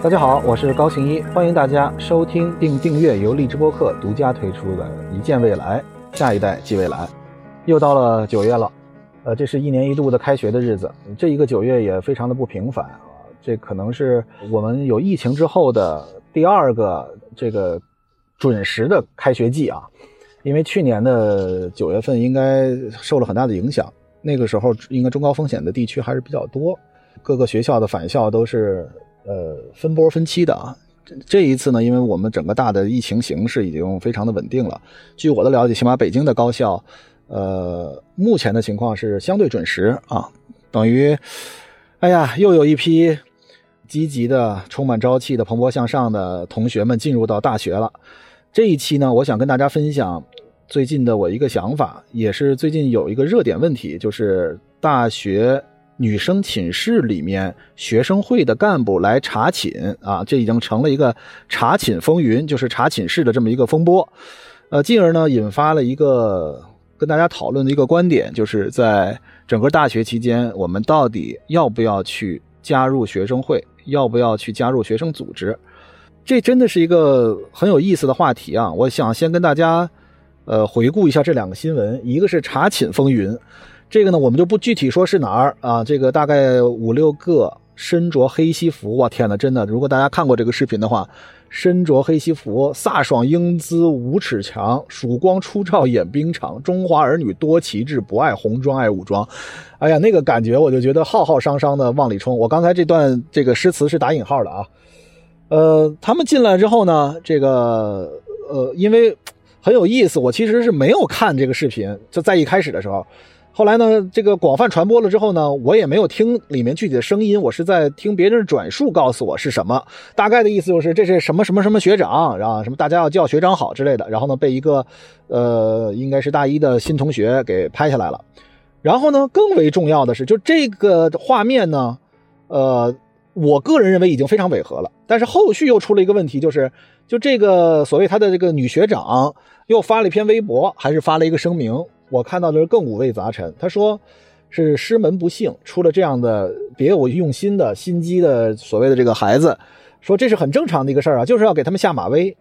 大家好，我是高行一，欢迎大家收听并订阅由荔枝播客独家推出的《一见未来，下一代即未来》。又到了九月了，呃，这是一年一度的开学的日子，这一个九月也非常的不平凡啊。这可能是我们有疫情之后的第二个这个准时的开学季啊，因为去年的九月份应该受了很大的影响，那个时候应该中高风险的地区还是比较多，各个学校的返校都是。呃，分波分期的啊，这一次呢，因为我们整个大的疫情形势已经非常的稳定了。据我的了解，起码北京的高校，呃，目前的情况是相对准时啊，等于，哎呀，又有一批积极的、充满朝气的、蓬勃向上的同学们进入到大学了。这一期呢，我想跟大家分享最近的我一个想法，也是最近有一个热点问题，就是大学。女生寝室里面学生会的干部来查寝啊，这已经成了一个查寝风云，就是查寝室的这么一个风波，呃，进而呢引发了一个跟大家讨论的一个观点，就是在整个大学期间，我们到底要不要去加入学生会，要不要去加入学生组织？这真的是一个很有意思的话题啊！我想先跟大家呃回顾一下这两个新闻，一个是查寝风云。这个呢，我们就不具体说是哪儿啊。这个大概五六个身着黑西服，我天哪，真的！如果大家看过这个视频的话，身着黑西服，飒爽英姿五尺强，曙光初照演兵场，中华儿女多奇志，不爱红装爱武装。哎呀，那个感觉我就觉得浩浩汤汤的往里冲。我刚才这段这个诗词是打引号的啊。呃，他们进来之后呢，这个呃，因为很有意思，我其实是没有看这个视频，就在一开始的时候。后来呢，这个广泛传播了之后呢，我也没有听里面具体的声音，我是在听别人转述告诉我是什么，大概的意思就是这是什么什么什么学长，然后什么大家要叫学长好之类的，然后呢被一个呃应该是大一的新同学给拍下来了，然后呢更为重要的是，就这个画面呢，呃，我个人认为已经非常违和了，但是后续又出了一个问题，就是就这个所谓他的这个女学长又发了一篇微博，还是发了一个声明。我看到的是更五味杂陈。他说，是师门不幸出了这样的别有用心的心机的所谓的这个孩子，说这是很正常的一个事儿啊，就是要给他们下马威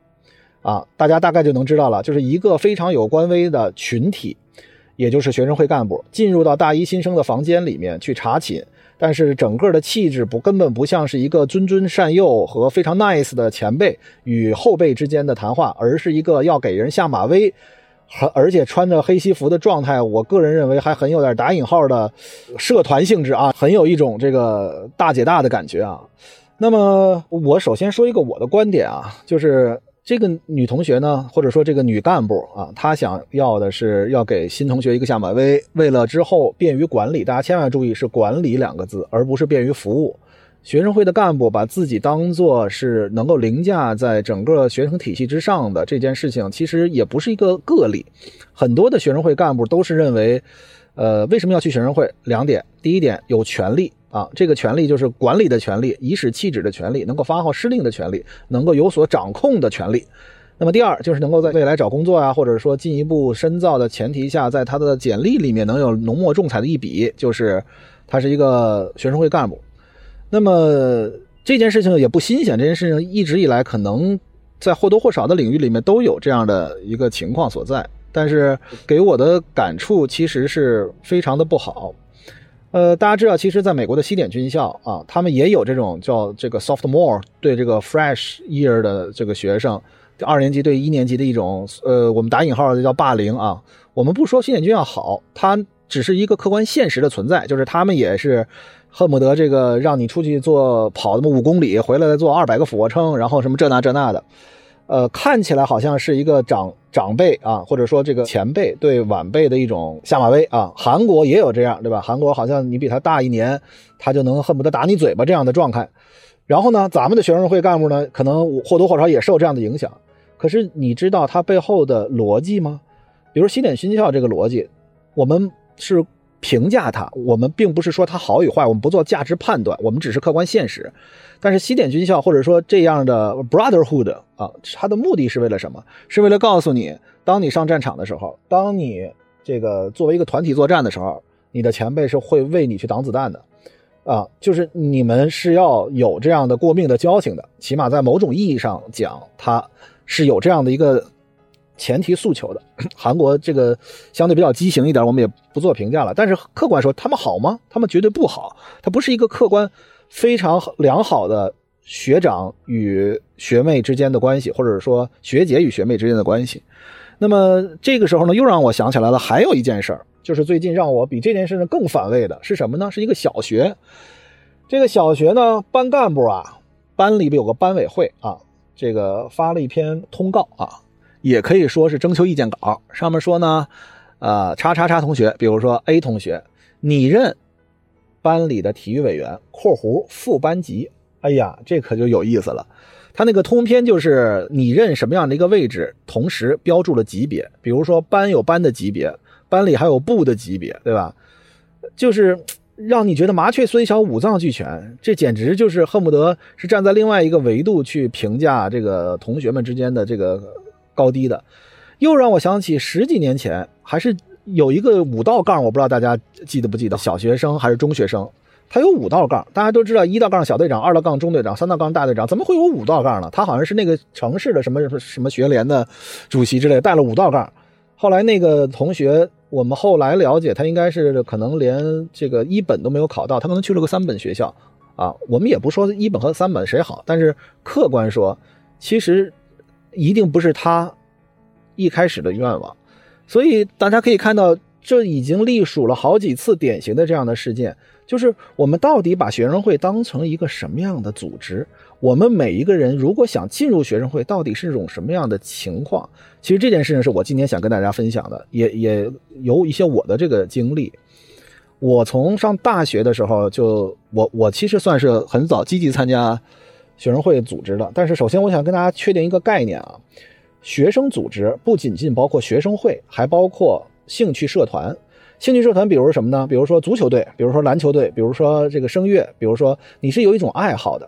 啊。大家大概就能知道了，就是一个非常有官威的群体，也就是学生会干部进入到大一新生的房间里面去查寝，但是整个的气质不根本不像是一个谆谆善诱和非常 nice 的前辈与后辈之间的谈话，而是一个要给人下马威。而而且穿着黑西服的状态，我个人认为还很有点打引号的社团性质啊，很有一种这个大姐大的感觉啊。那么我首先说一个我的观点啊，就是这个女同学呢，或者说这个女干部啊，她想要的是要给新同学一个下马威，为了之后便于管理，大家千万注意是管理两个字，而不是便于服务。学生会的干部把自己当做是能够凌驾在整个学生体系之上的这件事情，其实也不是一个个例。很多的学生会干部都是认为，呃，为什么要去学生会？两点：第一点，有权利啊，这个权利就是管理的权利，颐使气指的权利，能够发号施令的权利，能够有所掌控的权利。那么第二，就是能够在未来找工作啊，或者说进一步深造的前提下，在他的简历里面能有浓墨重彩的一笔，就是他是一个学生会干部。那么这件事情也不新鲜，这件事情一直以来可能在或多或少的领域里面都有这样的一个情况所在，但是给我的感触其实是非常的不好。呃，大家知道，其实在美国的西点军校啊，他们也有这种叫这个 sophomore 对这个 fresh year 的这个学生，二年级对一年级的一种呃，我们打引号的叫霸凌啊。我们不说西点军校好，它只是一个客观现实的存在，就是他们也是。恨不得这个让你出去做跑那么五公里，回来再做二百个俯卧撑，然后什么这那这那的，呃，看起来好像是一个长长辈啊，或者说这个前辈对晚辈的一种下马威啊。韩国也有这样，对吧？韩国好像你比他大一年，他就能恨不得打你嘴巴这样的状态。然后呢，咱们的学生会干部呢，可能或多或少也受这样的影响。可是你知道他背后的逻辑吗？比如西点军校这个逻辑，我们是。评价它，我们并不是说它好与坏，我们不做价值判断，我们只是客观现实。但是西点军校或者说这样的 brotherhood 啊，它的目的是为了什么？是为了告诉你，当你上战场的时候，当你这个作为一个团体作战的时候，你的前辈是会为你去挡子弹的。啊，就是你们是要有这样的过命的交情的，起码在某种意义上讲，他是有这样的一个前提诉求的。韩国这个相对比较畸形一点，我们也不做评价了。但是客观说，他们好吗？他们绝对不好，它不是一个客观非常良好的学长与学妹之间的关系，或者说学姐与学妹之间的关系。那么这个时候呢，又让我想起来了，还有一件事儿。就是最近让我比这件事呢更反胃的是什么呢？是一个小学，这个小学呢班干部啊，班里边有个班委会啊，这个发了一篇通告啊，也可以说是征求意见稿。上面说呢，呃，叉叉叉同学，比如说 A 同学，你任班里的体育委员（括弧副班级）。哎呀，这可就有意思了。他那个通篇就是你任什么样的一个位置，同时标注了级别，比如说班有班的级别。班里还有部的级别，对吧？就是让你觉得麻雀虽小，五脏俱全。这简直就是恨不得是站在另外一个维度去评价这个同学们之间的这个高低的。又让我想起十几年前，还是有一个五道杠，我不知道大家记得不记得？小学生还是中学生，他有五道杠。大家都知道，一道杠小队长，二道杠中队长，三道杠大队长，怎么会有五道杠呢？他好像是那个城市的什么什么学联的主席之类，带了五道杠。后来那个同学。我们后来了解，他应该是可能连这个一本都没有考到，他可能去了个三本学校啊。我们也不说一本和三本谁好，但是客观说，其实一定不是他一开始的愿望。所以大家可以看到，这已经隶属了好几次典型的这样的事件，就是我们到底把学生会当成一个什么样的组织？我们每一个人如果想进入学生会，到底是种什么样的情况？其实这件事情是我今天想跟大家分享的，也也有一些我的这个经历。我从上大学的时候就，我我其实算是很早积极参加学生会组织的。但是首先我想跟大家确定一个概念啊，学生组织不仅仅包括学生会，还包括兴趣社团。兴趣社团比如什么呢？比如说足球队，比如说篮球队，比如说这个声乐，比如说你是有一种爱好的。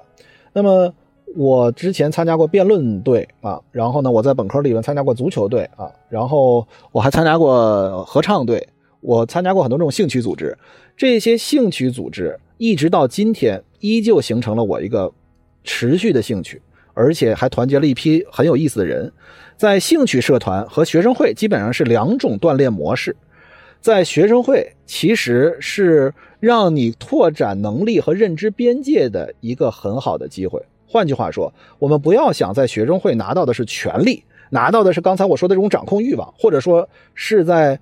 那么我之前参加过辩论队啊，然后呢，我在本科里面参加过足球队啊，然后我还参加过合唱队，我参加过很多这种兴趣组织。这些兴趣组织一直到今天，依旧形成了我一个持续的兴趣，而且还团结了一批很有意思的人。在兴趣社团和学生会基本上是两种锻炼模式，在学生会其实是。让你拓展能力和认知边界的一个很好的机会。换句话说，我们不要想在学生会拿到的是权利，拿到的是刚才我说的这种掌控欲望，或者说是在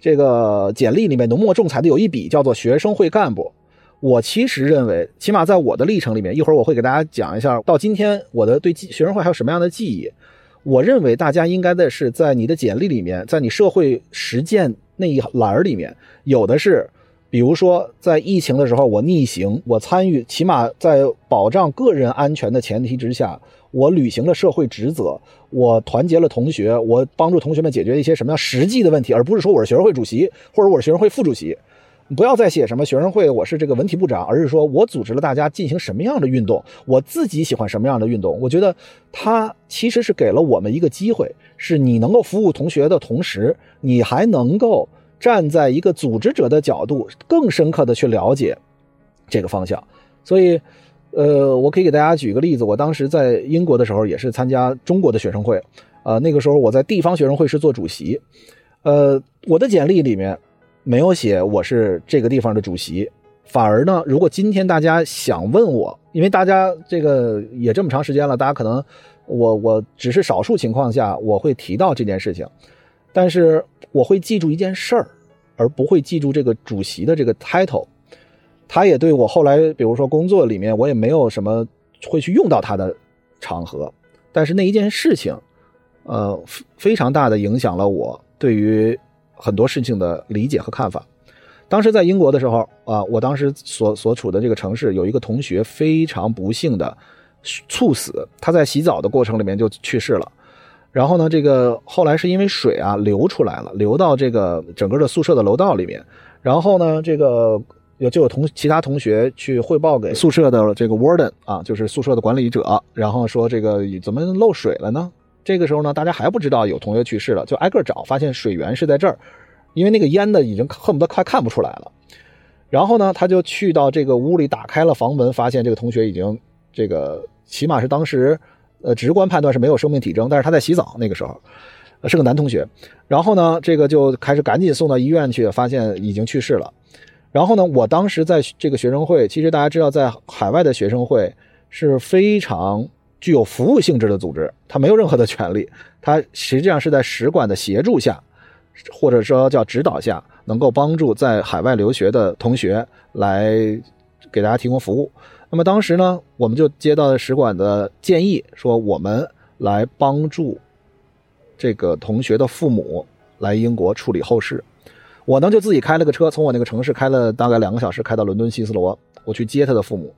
这个简历里面浓墨重彩的有一笔叫做学生会干部。我其实认为，起码在我的历程里面，一会儿我会给大家讲一下到今天我的对学生会还有什么样的记忆。我认为大家应该的是在你的简历里面，在你社会实践那一栏里面有的是。比如说，在疫情的时候，我逆行，我参与，起码在保障个人安全的前提之下，我履行了社会职责，我团结了同学，我帮助同学们解决一些什么样实际的问题，而不是说我是学生会主席或者我是学生会副主席。不要再写什么学生会，我是这个文体部长，而是说我组织了大家进行什么样的运动，我自己喜欢什么样的运动。我觉得他其实是给了我们一个机会，是你能够服务同学的同时，你还能够。站在一个组织者的角度，更深刻的去了解这个方向。所以，呃，我可以给大家举个例子。我当时在英国的时候，也是参加中国的学生会。呃，那个时候我在地方学生会是做主席。呃，我的简历里面没有写我是这个地方的主席，反而呢，如果今天大家想问我，因为大家这个也这么长时间了，大家可能我我只是少数情况下我会提到这件事情。但是我会记住一件事儿，而不会记住这个主席的这个 title。他也对我后来，比如说工作里面，我也没有什么会去用到他的场合。但是那一件事情，呃，非常大的影响了我对于很多事情的理解和看法。当时在英国的时候啊，我当时所所处的这个城市有一个同学非常不幸的猝死，他在洗澡的过程里面就去世了。然后呢，这个后来是因为水啊流出来了，流到这个整个的宿舍的楼道里面。然后呢，这个有就有同其他同学去汇报给宿舍的这个 warden 啊，就是宿舍的管理者，然后说这个怎么漏水了呢？这个时候呢，大家还不知道有同学去世了，就挨个找，发现水源是在这儿，因为那个烟呢已经恨不得快看不出来了。然后呢，他就去到这个屋里，打开了房门，发现这个同学已经这个起码是当时呃直观判断是没有生命体征，但是他在洗澡那个时候，是个男同学。然后呢，这个就开始赶紧送到医院去，发现已经去世了。然后呢，我当时在这个学生会，其实大家知道，在海外的学生会是非常具有服务性质的组织，它没有任何的权利，它实际上是在使馆的协助下，或者说叫指导下。能够帮助在海外留学的同学来给大家提供服务。那么当时呢，我们就接到使馆的建议，说我们来帮助这个同学的父母来英国处理后事。我呢就自己开了个车，从我那个城市开了大概两个小时，开到伦敦希斯罗，我去接他的父母。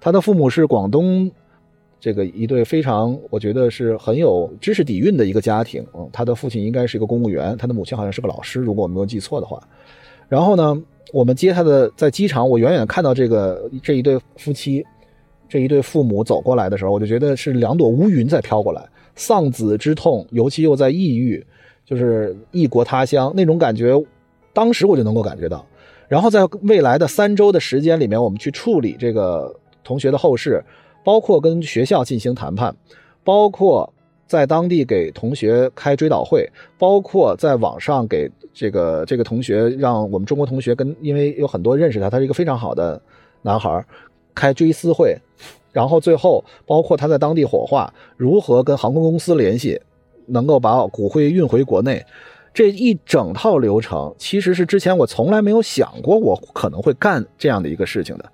他的父母是广东。这个一对非常，我觉得是很有知识底蕴的一个家庭。嗯，他的父亲应该是一个公务员，他的母亲好像是个老师，如果我没有记错的话。然后呢，我们接他的在机场，我远远看到这个这一对夫妻，这一对父母走过来的时候，我就觉得是两朵乌云在飘过来，丧子之痛，尤其又在异域，就是异国他乡那种感觉，当时我就能够感觉到。然后在未来的三周的时间里面，我们去处理这个同学的后事。包括跟学校进行谈判，包括在当地给同学开追悼会，包括在网上给这个这个同学，让我们中国同学跟，因为有很多认识他，他是一个非常好的男孩，开追思会，然后最后包括他在当地火化，如何跟航空公司联系，能够把骨灰运回国内，这一整套流程，其实是之前我从来没有想过我可能会干这样的一个事情的。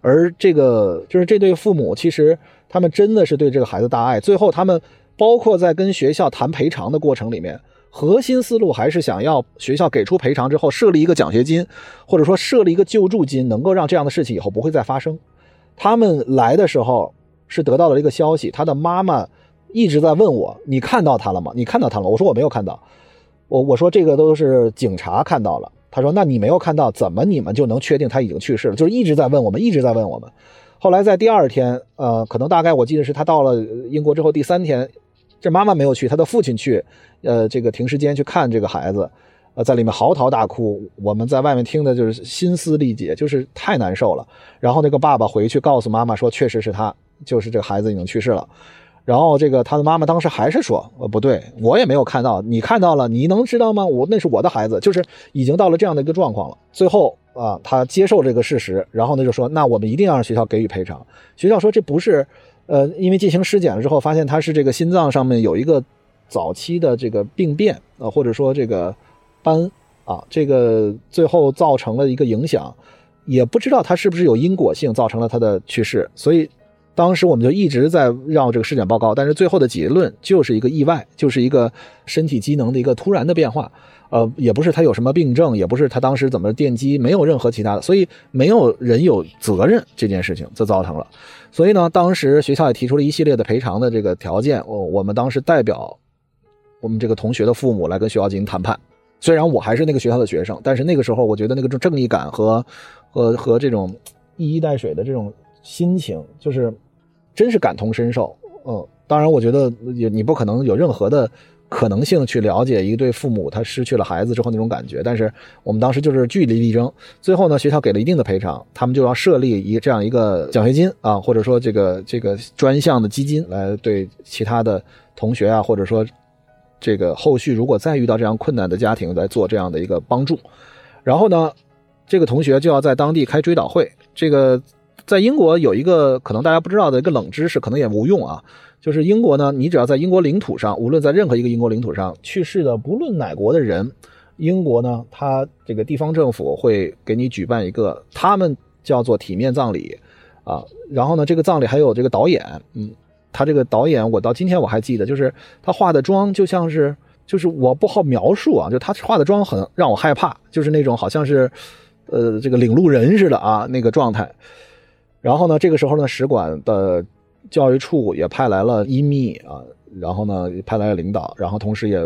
而这个就是这对父母，其实他们真的是对这个孩子大爱。最后，他们包括在跟学校谈赔偿的过程里面，核心思路还是想要学校给出赔偿之后，设立一个奖学金，或者说设立一个救助金，能够让这样的事情以后不会再发生。他们来的时候是得到了一个消息，他的妈妈一直在问我：“你看到他了吗？你看到他了？”我说：“我没有看到。”我我说：“这个都是警察看到了。”他说：“那你没有看到，怎么你们就能确定他已经去世了？就是一直在问我们，一直在问我们。后来在第二天，呃，可能大概我记得是他到了英国之后第三天，这妈妈没有去，他的父亲去，呃，这个停尸间去看这个孩子，呃，在里面嚎啕大哭。我们在外面听的就是心撕力竭，就是太难受了。然后那个爸爸回去告诉妈妈说，确实是他，就是这个孩子已经去世了。”然后这个他的妈妈当时还是说，呃不对，我也没有看到，你看到了，你能知道吗？我那是我的孩子，就是已经到了这样的一个状况了。最后啊，他接受这个事实，然后呢就说，那我们一定要让学校给予赔偿。学校说这不是，呃，因为进行尸检了之后，发现他是这个心脏上面有一个早期的这个病变啊，或者说这个斑啊，这个最后造成了一个影响，也不知道他是不是有因果性造成了他的去世，所以。当时我们就一直在绕这个尸检报告，但是最后的结论就是一个意外，就是一个身体机能的一个突然的变化，呃，也不是他有什么病症，也不是他当时怎么电击，没有任何其他的，所以没有人有责任这件事情就造成了。所以呢，当时学校也提出了一系列的赔偿的这个条件，我我们当时代表我们这个同学的父母来跟学校进行谈判。虽然我还是那个学校的学生，但是那个时候我觉得那个正义感和和和这种一衣带水的这种心情，就是。真是感同身受，嗯，当然，我觉得也你不可能有任何的可能性去了解一对父母他失去了孩子之后那种感觉。但是我们当时就是据理力争，最后呢，学校给了一定的赔偿，他们就要设立一这样一个奖学金啊，或者说这个这个专项的基金来对其他的同学啊，或者说这个后续如果再遇到这样困难的家庭来做这样的一个帮助。然后呢，这个同学就要在当地开追悼会，这个。在英国有一个可能大家不知道的一个冷知识，可能也无用啊。就是英国呢，你只要在英国领土上，无论在任何一个英国领土上去世的，不论哪国的人，英国呢，他这个地方政府会给你举办一个，他们叫做体面葬礼啊。然后呢，这个葬礼还有这个导演，嗯，他这个导演我到今天我还记得，就是他化的妆就像是，就是我不好描述啊，就他化的妆很让我害怕，就是那种好像是，呃，这个领路人似的啊，那个状态。然后呢，这个时候呢，使馆的教育处也派来了伊密啊，然后呢，派来了领导，然后同时也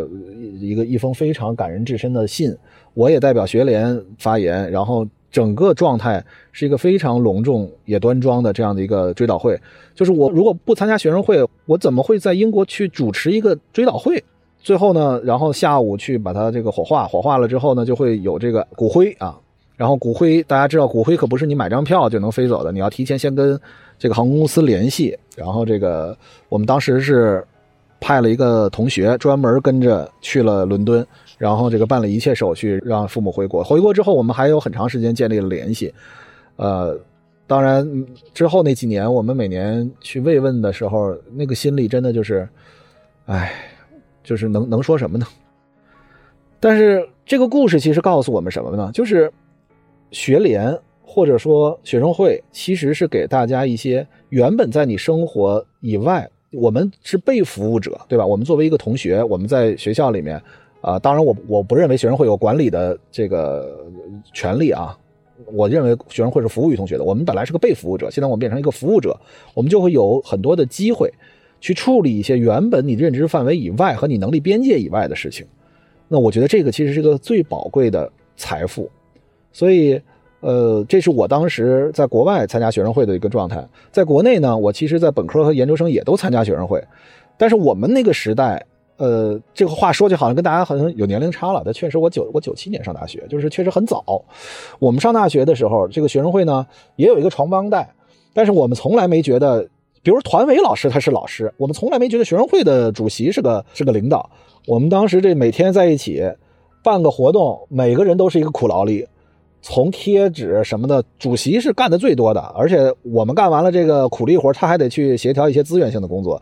一个一封非常感人至深的信，我也代表学联发言，然后整个状态是一个非常隆重也端庄的这样的一个追悼会。就是我如果不参加学生会，我怎么会在英国去主持一个追悼会？最后呢，然后下午去把它这个火化，火化了之后呢，就会有这个骨灰啊。然后骨灰，大家知道骨灰可不是你买张票就能飞走的，你要提前先跟这个航空公司联系。然后这个我们当时是派了一个同学专门跟着去了伦敦，然后这个办了一切手续，让父母回国。回国之后，我们还有很长时间建立了联系。呃，当然之后那几年，我们每年去慰问的时候，那个心里真的就是，哎，就是能能说什么呢？但是这个故事其实告诉我们什么呢？就是。学联或者说学生会，其实是给大家一些原本在你生活以外，我们是被服务者，对吧？我们作为一个同学，我们在学校里面，啊，当然我我不认为学生会有管理的这个权利啊，我认为学生会是服务于同学的。我们本来是个被服务者，现在我们变成一个服务者，我们就会有很多的机会去处理一些原本你认知范围以外和你能力边界以外的事情。那我觉得这个其实是个最宝贵的财富。所以，呃，这是我当时在国外参加学生会的一个状态。在国内呢，我其实，在本科和研究生也都参加学生会。但是我们那个时代，呃，这个话说起好像跟大家好像有年龄差了。但确实，我九我九七年上大学，就是确实很早。我们上大学的时候，这个学生会呢也有一个传帮带，但是我们从来没觉得，比如团委老师他是老师，我们从来没觉得学生会的主席是个是个领导。我们当时这每天在一起办个活动，每个人都是一个苦劳力。从贴纸什么的，主席是干的最多的，而且我们干完了这个苦力活，他还得去协调一些资源性的工作。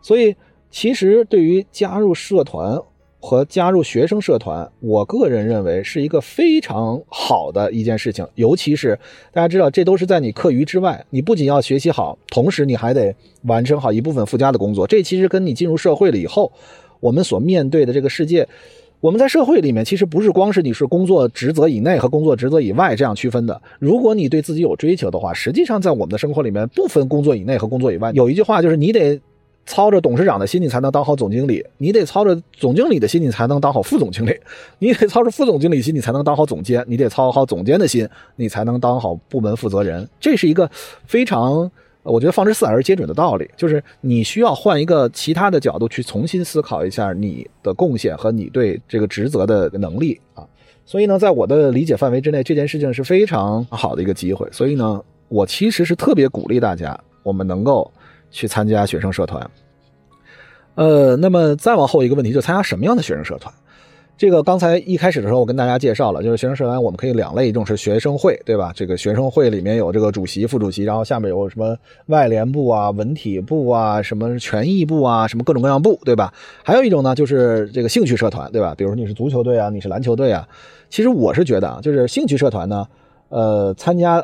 所以，其实对于加入社团和加入学生社团，我个人认为是一个非常好的一件事情。尤其是大家知道，这都是在你课余之外，你不仅要学习好，同时你还得完成好一部分附加的工作。这其实跟你进入社会了以后，我们所面对的这个世界。我们在社会里面，其实不是光是你是工作职责以内和工作职责以外这样区分的。如果你对自己有追求的话，实际上在我们的生活里面不分工作以内和工作以外。有一句话就是，你得操着董事长的心，你才能当好总经理；你得操着总经理的心，你才能当好副总经理；你得操着副总经理心，你才能当好总监；你得操好总监的心，你才能当好部门负责人。这是一个非常。我觉得放之四海而皆准的道理，就是你需要换一个其他的角度去重新思考一下你的贡献和你对这个职责的能力啊。所以呢，在我的理解范围之内，这件事情是非常好的一个机会。所以呢，我其实是特别鼓励大家，我们能够去参加学生社团。呃，那么再往后一个问题，就参加什么样的学生社团？这个刚才一开始的时候，我跟大家介绍了，就是学生社团我们可以两类，一种是学生会，对吧？这个学生会里面有这个主席、副主席，然后下面有什么外联部啊、文体部啊、什么权益部啊、什么各种各样部，对吧？还有一种呢，就是这个兴趣社团，对吧？比如说你是足球队啊，你是篮球队啊。其实我是觉得啊，就是兴趣社团呢，呃，参加。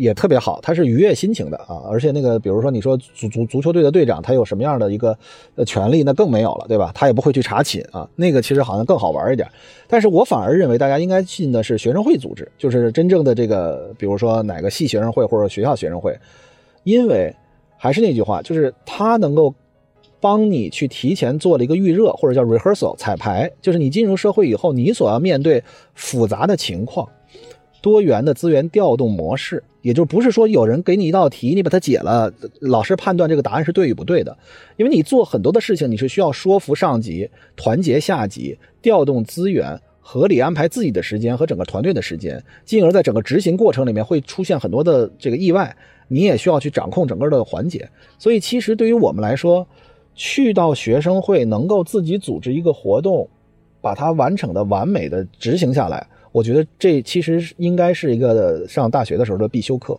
也特别好，他是愉悦心情的啊，而且那个，比如说你说足足足球队的队长，他有什么样的一个呃权利，那更没有了，对吧？他也不会去查寝啊，那个其实好像更好玩一点。但是我反而认为大家应该进的是学生会组织，就是真正的这个，比如说哪个系学生会或者学校学生会，因为还是那句话，就是他能够帮你去提前做了一个预热，或者叫 rehearsal 彩排，就是你进入社会以后，你所要面对复杂的情况。多元的资源调动模式，也就不是说有人给你一道题，你把它解了，老师判断这个答案是对与不对的。因为你做很多的事情，你是需要说服上级、团结下级、调动资源、合理安排自己的时间和整个团队的时间，进而在整个执行过程里面会出现很多的这个意外，你也需要去掌控整个的环节。所以，其实对于我们来说，去到学生会能够自己组织一个活动，把它完整的、完美的执行下来。我觉得这其实应该是一个上大学的时候的必修课。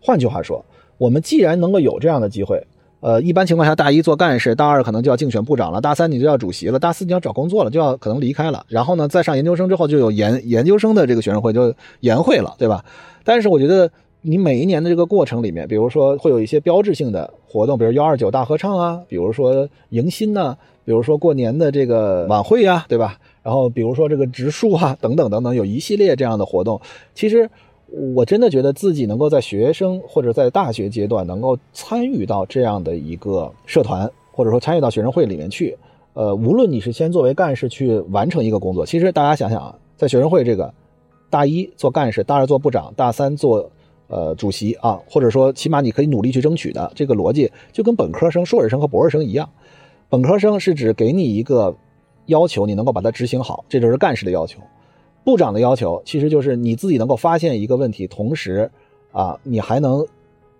换句话说，我们既然能够有这样的机会，呃，一般情况下大一做干事，大二可能就要竞选部长了，大三你就要主席了，大四你要找工作了，就要可能离开了。然后呢，再上研究生之后，就有研研究生的这个学生会，就研会了，对吧？但是我觉得你每一年的这个过程里面，比如说会有一些标志性的活动，比如幺二九大合唱啊，比如说迎新呐，比如说过年的这个晚会呀，对吧？然后，比如说这个植树啊，等等等等，有一系列这样的活动。其实，我真的觉得自己能够在学生或者在大学阶段能够参与到这样的一个社团，或者说参与到学生会里面去。呃，无论你是先作为干事去完成一个工作，其实大家想想啊，在学生会这个大一做干事，大二做部长，大三做呃主席啊，或者说起码你可以努力去争取的这个逻辑，就跟本科生、硕士生和博士生一样。本科生是指给你一个。要求你能够把它执行好，这就是干事的要求。部长的要求其实就是你自己能够发现一个问题，同时啊，你还能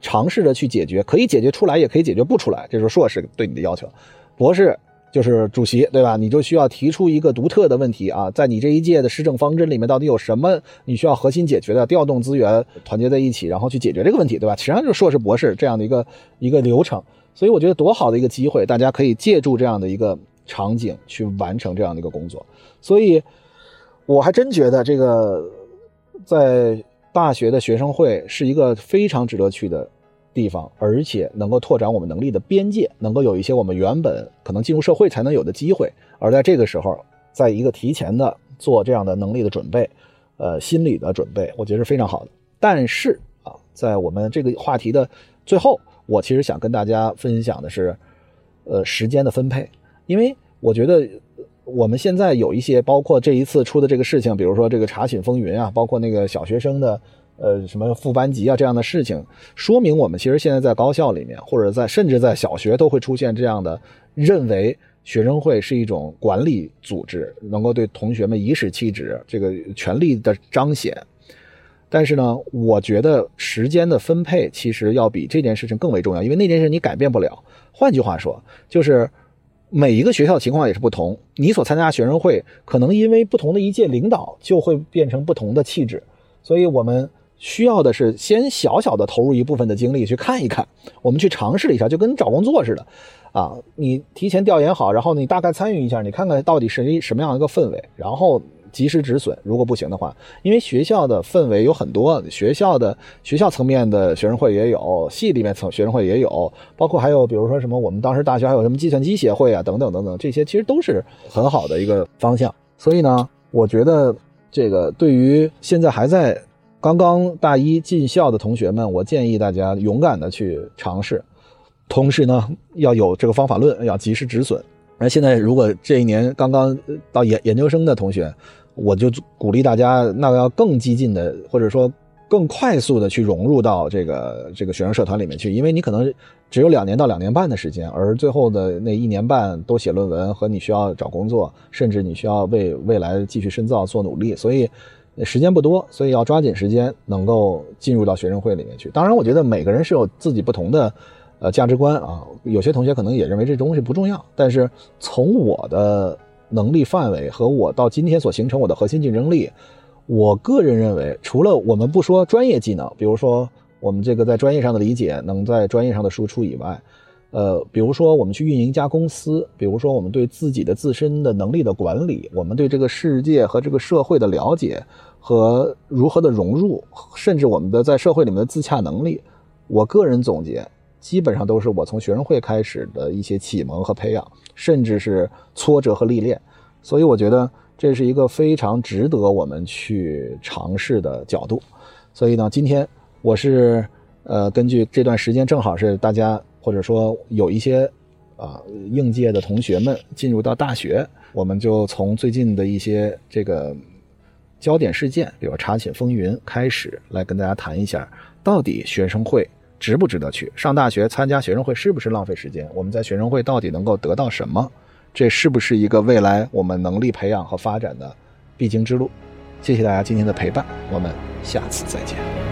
尝试着去解决，可以解决出来，也可以解决不出来，这是硕士对你的要求。博士就是主席，对吧？你就需要提出一个独特的问题啊，在你这一届的施政方针里面，到底有什么你需要核心解决的？调动资源，团结在一起，然后去解决这个问题，对吧？实际上就是硕士、博士这样的一个一个流程。所以我觉得多好的一个机会，大家可以借助这样的一个场景去完成这样的一个工作。所以，我还真觉得这个在大学的学生会是一个非常值得去的地方，而且能够拓展我们能力的边界，能够有一些我们原本可能进入社会才能有的机会。而在这个时候，在一个提前的做这样的能力的准备，呃，心理的准备，我觉得是非常好的。但是啊，在我们这个话题的最后，我其实想跟大家分享的是，呃，时间的分配，因为我觉得。我们现在有一些，包括这一次出的这个事情，比如说这个查寝风云啊，包括那个小学生的，呃，什么副班级啊这样的事情，说明我们其实现在在高校里面，或者在甚至在小学都会出现这样的认为学生会是一种管理组织，能够对同学们颐使气指，这个权力的彰显。但是呢，我觉得时间的分配其实要比这件事情更为重要，因为那件事你改变不了。换句话说，就是。每一个学校情况也是不同，你所参加学生会可能因为不同的一届领导就会变成不同的气质，所以我们需要的是先小小的投入一部分的精力去看一看，我们去尝试一下，就跟找工作似的，啊，你提前调研好，然后你大概参与一下，你看看到底是一什么样一个氛围，然后。及时止损，如果不行的话，因为学校的氛围有很多，学校的学校层面的学生会也有，系里面层学生会也有，包括还有比如说什么，我们当时大学还有什么计算机协会啊，等等等等，这些其实都是很好的一个方向。所以呢，我觉得这个对于现在还在刚刚大一进校的同学们，我建议大家勇敢的去尝试，同时呢，要有这个方法论，要及时止损。而现在如果这一年刚刚到研研究生的同学，我就鼓励大家，那要更激进的，或者说更快速的去融入到这个这个学生社团里面去，因为你可能只有两年到两年半的时间，而最后的那一年半都写论文和你需要找工作，甚至你需要为未来继续深造做努力，所以时间不多，所以要抓紧时间能够进入到学生会里面去。当然，我觉得每个人是有自己不同的呃价值观啊，有些同学可能也认为这东西不重要，但是从我的。能力范围和我到今天所形成我的核心竞争力，我个人认为，除了我们不说专业技能，比如说我们这个在专业上的理解，能在专业上的输出以外，呃，比如说我们去运营一家公司，比如说我们对自己的自身的能力的管理，我们对这个世界和这个社会的了解和如何的融入，甚至我们的在社会里面的自洽能力，我个人总结。基本上都是我从学生会开始的一些启蒙和培养，甚至是挫折和历练，所以我觉得这是一个非常值得我们去尝试的角度。所以呢，今天我是呃根据这段时间正好是大家或者说有一些啊应届的同学们进入到大学，我们就从最近的一些这个焦点事件，比如查寝风云开始，来跟大家谈一下到底学生会。值不值得去上大学参加学生会？是不是浪费时间？我们在学生会到底能够得到什么？这是不是一个未来我们能力培养和发展的必经之路？谢谢大家今天的陪伴，我们下次再见。